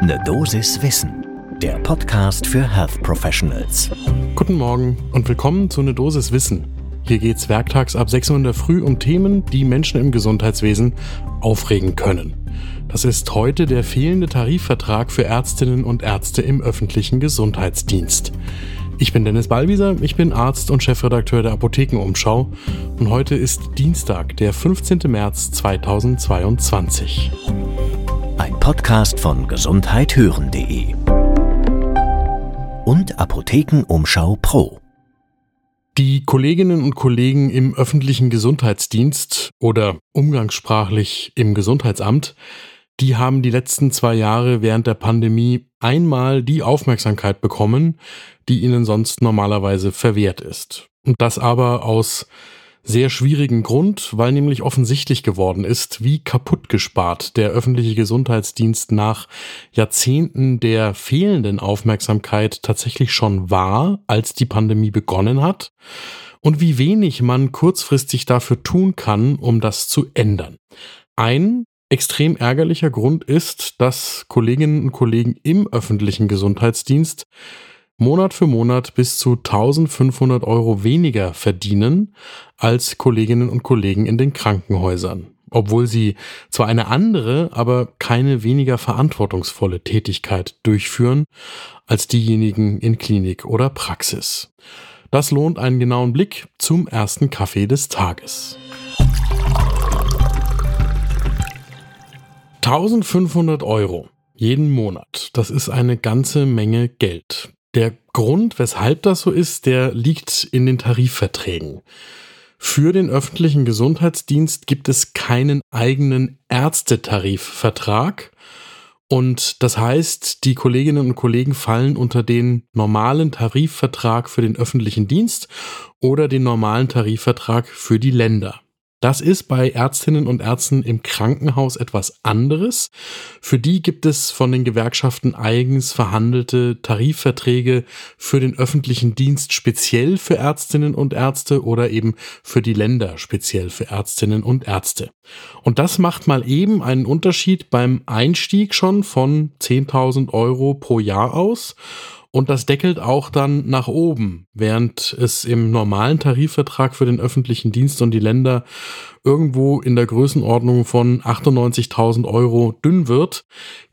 Ne Dosis Wissen, der Podcast für Health Professionals. Guten Morgen und willkommen zu Ne Dosis Wissen. Hier geht's werktags ab 6 Uhr in der Früh um Themen, die Menschen im Gesundheitswesen aufregen können. Das ist heute der fehlende Tarifvertrag für Ärztinnen und Ärzte im öffentlichen Gesundheitsdienst. Ich bin Dennis Ballwieser, ich bin Arzt und Chefredakteur der Apothekenumschau und heute ist Dienstag, der 15. März 2022. Ein Podcast von gesundheithören.de und Apothekenumschau Pro. Die Kolleginnen und Kollegen im öffentlichen Gesundheitsdienst oder umgangssprachlich im Gesundheitsamt die haben die letzten zwei Jahre während der Pandemie einmal die Aufmerksamkeit bekommen, die ihnen sonst normalerweise verwehrt ist. Und das aber aus sehr schwierigen Grund, weil nämlich offensichtlich geworden ist, wie kaputt gespart der öffentliche Gesundheitsdienst nach Jahrzehnten der fehlenden Aufmerksamkeit tatsächlich schon war, als die Pandemie begonnen hat und wie wenig man kurzfristig dafür tun kann, um das zu ändern. Ein extrem ärgerlicher Grund ist, dass Kolleginnen und Kollegen im öffentlichen Gesundheitsdienst Monat für Monat bis zu 1500 Euro weniger verdienen als Kolleginnen und Kollegen in den Krankenhäusern, obwohl sie zwar eine andere, aber keine weniger verantwortungsvolle Tätigkeit durchführen als diejenigen in Klinik oder Praxis. Das lohnt einen genauen Blick zum ersten Kaffee des Tages. 1500 Euro jeden Monat. Das ist eine ganze Menge Geld. Der Grund, weshalb das so ist, der liegt in den Tarifverträgen. Für den öffentlichen Gesundheitsdienst gibt es keinen eigenen Ärztetarifvertrag. Und das heißt, die Kolleginnen und Kollegen fallen unter den normalen Tarifvertrag für den öffentlichen Dienst oder den normalen Tarifvertrag für die Länder. Das ist bei Ärztinnen und Ärzten im Krankenhaus etwas anderes. Für die gibt es von den Gewerkschaften eigens verhandelte Tarifverträge für den öffentlichen Dienst speziell für Ärztinnen und Ärzte oder eben für die Länder speziell für Ärztinnen und Ärzte. Und das macht mal eben einen Unterschied beim Einstieg schon von 10.000 Euro pro Jahr aus und das deckelt auch dann nach oben, während es im normalen Tarifvertrag für den öffentlichen Dienst und die Länder irgendwo in der Größenordnung von 98.000 Euro dünn wird,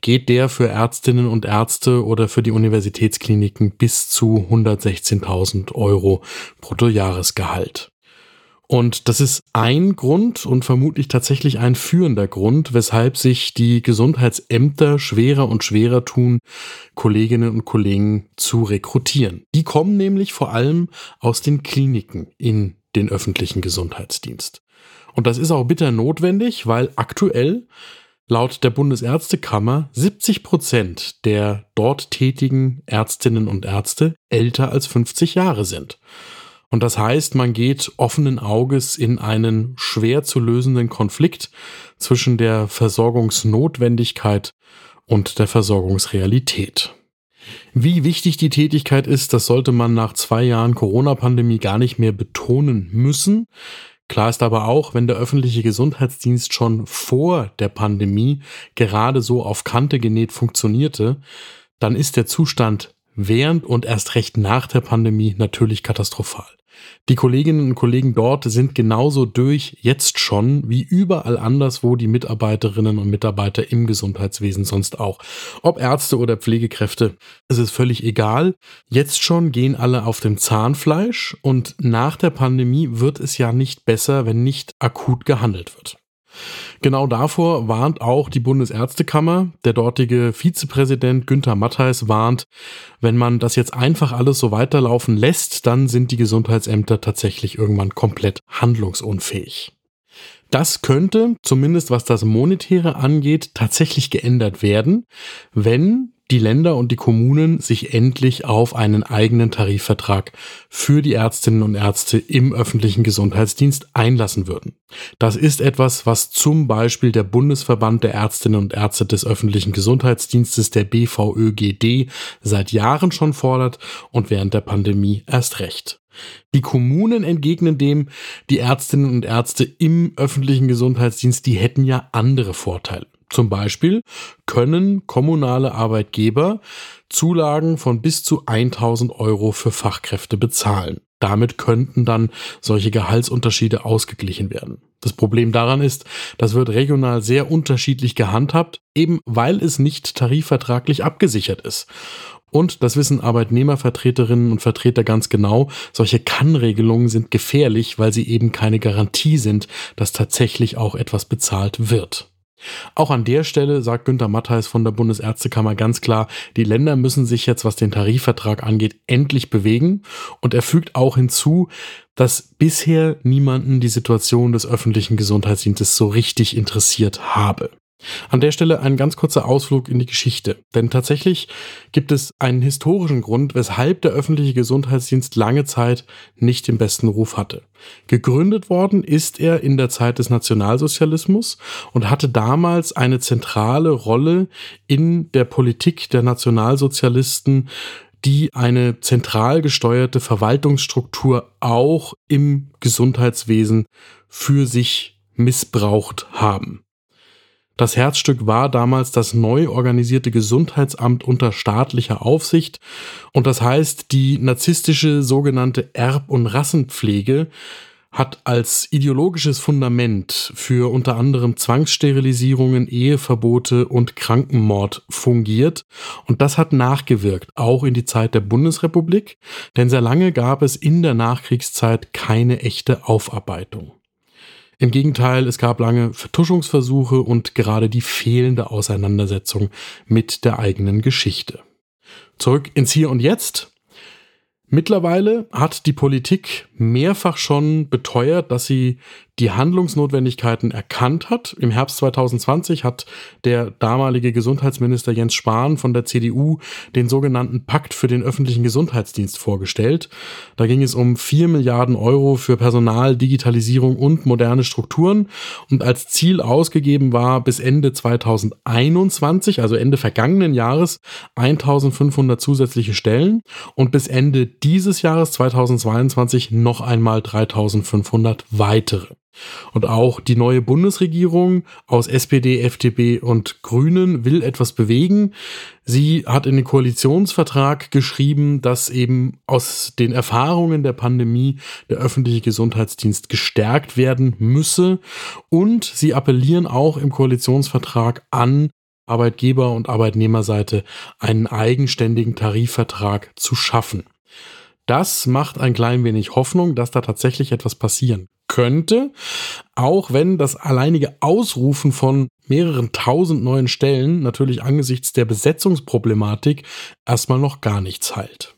geht der für Ärztinnen und Ärzte oder für die Universitätskliniken bis zu 116.000 Euro Bruttojahresgehalt. Und das ist ein Grund und vermutlich tatsächlich ein führender Grund, weshalb sich die Gesundheitsämter schwerer und schwerer tun, Kolleginnen und Kollegen zu rekrutieren. Die kommen nämlich vor allem aus den Kliniken in den öffentlichen Gesundheitsdienst. Und das ist auch bitter notwendig, weil aktuell laut der Bundesärztekammer 70 Prozent der dort tätigen Ärztinnen und Ärzte älter als 50 Jahre sind. Und das heißt, man geht offenen Auges in einen schwer zu lösenden Konflikt zwischen der Versorgungsnotwendigkeit und der Versorgungsrealität. Wie wichtig die Tätigkeit ist, das sollte man nach zwei Jahren Corona-Pandemie gar nicht mehr betonen müssen. Klar ist aber auch, wenn der öffentliche Gesundheitsdienst schon vor der Pandemie gerade so auf Kante genäht funktionierte, dann ist der Zustand während und erst recht nach der Pandemie natürlich katastrophal. Die Kolleginnen und Kollegen dort sind genauso durch jetzt schon wie überall anderswo die Mitarbeiterinnen und Mitarbeiter im Gesundheitswesen sonst auch. Ob Ärzte oder Pflegekräfte, es ist völlig egal. Jetzt schon gehen alle auf dem Zahnfleisch und nach der Pandemie wird es ja nicht besser, wenn nicht akut gehandelt wird. Genau davor warnt auch die Bundesärztekammer. Der dortige Vizepräsident Günther Mattheis warnt, wenn man das jetzt einfach alles so weiterlaufen lässt, dann sind die Gesundheitsämter tatsächlich irgendwann komplett handlungsunfähig. Das könnte, zumindest was das Monetäre angeht, tatsächlich geändert werden, wenn die Länder und die Kommunen sich endlich auf einen eigenen Tarifvertrag für die Ärztinnen und Ärzte im öffentlichen Gesundheitsdienst einlassen würden. Das ist etwas, was zum Beispiel der Bundesverband der Ärztinnen und Ärzte des öffentlichen Gesundheitsdienstes, der BVÖGD, seit Jahren schon fordert und während der Pandemie erst recht. Die Kommunen entgegnen dem, die Ärztinnen und Ärzte im öffentlichen Gesundheitsdienst, die hätten ja andere Vorteile. Zum Beispiel können kommunale Arbeitgeber Zulagen von bis zu 1000 Euro für Fachkräfte bezahlen. Damit könnten dann solche Gehaltsunterschiede ausgeglichen werden. Das Problem daran ist, das wird regional sehr unterschiedlich gehandhabt, eben weil es nicht tarifvertraglich abgesichert ist. Und das wissen Arbeitnehmervertreterinnen und Vertreter ganz genau, solche Kannregelungen sind gefährlich, weil sie eben keine Garantie sind, dass tatsächlich auch etwas bezahlt wird. Auch an der Stelle sagt Günter Mattheis von der Bundesärztekammer ganz klar, die Länder müssen sich jetzt, was den Tarifvertrag angeht, endlich bewegen. Und er fügt auch hinzu, dass bisher niemanden die Situation des öffentlichen Gesundheitsdienstes so richtig interessiert habe. An der Stelle ein ganz kurzer Ausflug in die Geschichte. Denn tatsächlich gibt es einen historischen Grund, weshalb der öffentliche Gesundheitsdienst lange Zeit nicht den besten Ruf hatte. Gegründet worden ist er in der Zeit des Nationalsozialismus und hatte damals eine zentrale Rolle in der Politik der Nationalsozialisten, die eine zentral gesteuerte Verwaltungsstruktur auch im Gesundheitswesen für sich missbraucht haben. Das Herzstück war damals das neu organisierte Gesundheitsamt unter staatlicher Aufsicht und das heißt, die narzisstische sogenannte Erb- und Rassenpflege hat als ideologisches Fundament für unter anderem Zwangssterilisierungen, Eheverbote und Krankenmord fungiert. Und das hat nachgewirkt, auch in die Zeit der Bundesrepublik, denn sehr lange gab es in der Nachkriegszeit keine echte Aufarbeitung. Im Gegenteil, es gab lange Vertuschungsversuche und gerade die fehlende Auseinandersetzung mit der eigenen Geschichte. Zurück ins Hier und Jetzt. Mittlerweile hat die Politik mehrfach schon beteuert, dass sie die Handlungsnotwendigkeiten erkannt hat. Im Herbst 2020 hat der damalige Gesundheitsminister Jens Spahn von der CDU den sogenannten Pakt für den öffentlichen Gesundheitsdienst vorgestellt. Da ging es um vier Milliarden Euro für Personal, Digitalisierung und moderne Strukturen. Und als Ziel ausgegeben war bis Ende 2021, also Ende vergangenen Jahres, 1500 zusätzliche Stellen und bis Ende dieses Jahres 2022 noch einmal 3500 weitere. Und auch die neue Bundesregierung aus SPD, FDP und Grünen will etwas bewegen. Sie hat in den Koalitionsvertrag geschrieben, dass eben aus den Erfahrungen der Pandemie der öffentliche Gesundheitsdienst gestärkt werden müsse. Und sie appellieren auch im Koalitionsvertrag an, Arbeitgeber- und Arbeitnehmerseite einen eigenständigen Tarifvertrag zu schaffen. Das macht ein klein wenig Hoffnung, dass da tatsächlich etwas passieren könnte, auch wenn das alleinige Ausrufen von mehreren tausend neuen Stellen natürlich angesichts der Besetzungsproblematik erstmal noch gar nichts heilt.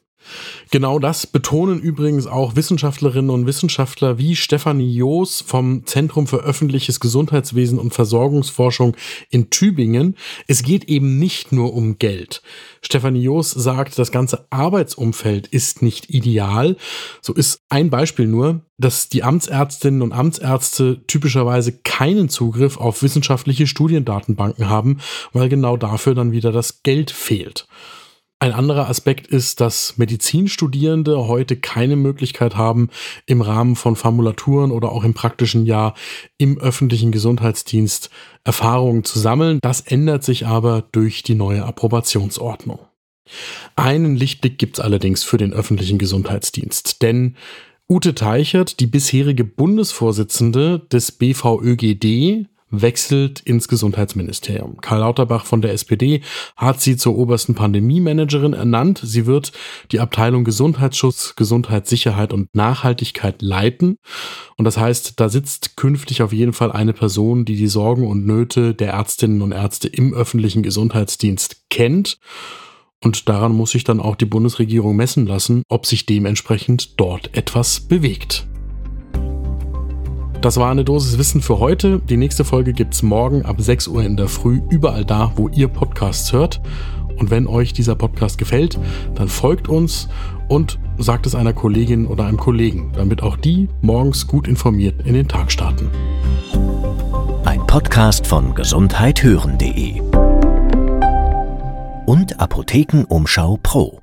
Genau das betonen übrigens auch Wissenschaftlerinnen und Wissenschaftler wie Stefanie Joos vom Zentrum für öffentliches Gesundheitswesen und Versorgungsforschung in Tübingen. Es geht eben nicht nur um Geld. Stefanie Joos sagt, das ganze Arbeitsumfeld ist nicht ideal. So ist ein Beispiel nur, dass die Amtsärztinnen und Amtsärzte typischerweise keinen Zugriff auf wissenschaftliche Studiendatenbanken haben, weil genau dafür dann wieder das Geld fehlt. Ein anderer Aspekt ist, dass Medizinstudierende heute keine Möglichkeit haben, im Rahmen von Formulaturen oder auch im praktischen Jahr im öffentlichen Gesundheitsdienst Erfahrungen zu sammeln. Das ändert sich aber durch die neue Approbationsordnung. Einen Lichtblick gibt's allerdings für den öffentlichen Gesundheitsdienst, denn Ute Teichert, die bisherige Bundesvorsitzende des BVÖGD, wechselt ins Gesundheitsministerium. Karl Lauterbach von der SPD hat sie zur obersten Pandemie-Managerin ernannt. Sie wird die Abteilung Gesundheitsschutz, Gesundheitssicherheit und Nachhaltigkeit leiten. Und das heißt, da sitzt künftig auf jeden Fall eine Person, die die Sorgen und Nöte der Ärztinnen und Ärzte im öffentlichen Gesundheitsdienst kennt. Und daran muss sich dann auch die Bundesregierung messen lassen, ob sich dementsprechend dort etwas bewegt. Das war eine Dosis Wissen für heute. Die nächste Folge gibt es morgen ab 6 Uhr in der Früh, überall da, wo ihr Podcasts hört. Und wenn euch dieser Podcast gefällt, dann folgt uns und sagt es einer Kollegin oder einem Kollegen, damit auch die morgens gut informiert in den Tag starten. Ein Podcast von gesundheithören.de und Apothekenumschau Pro.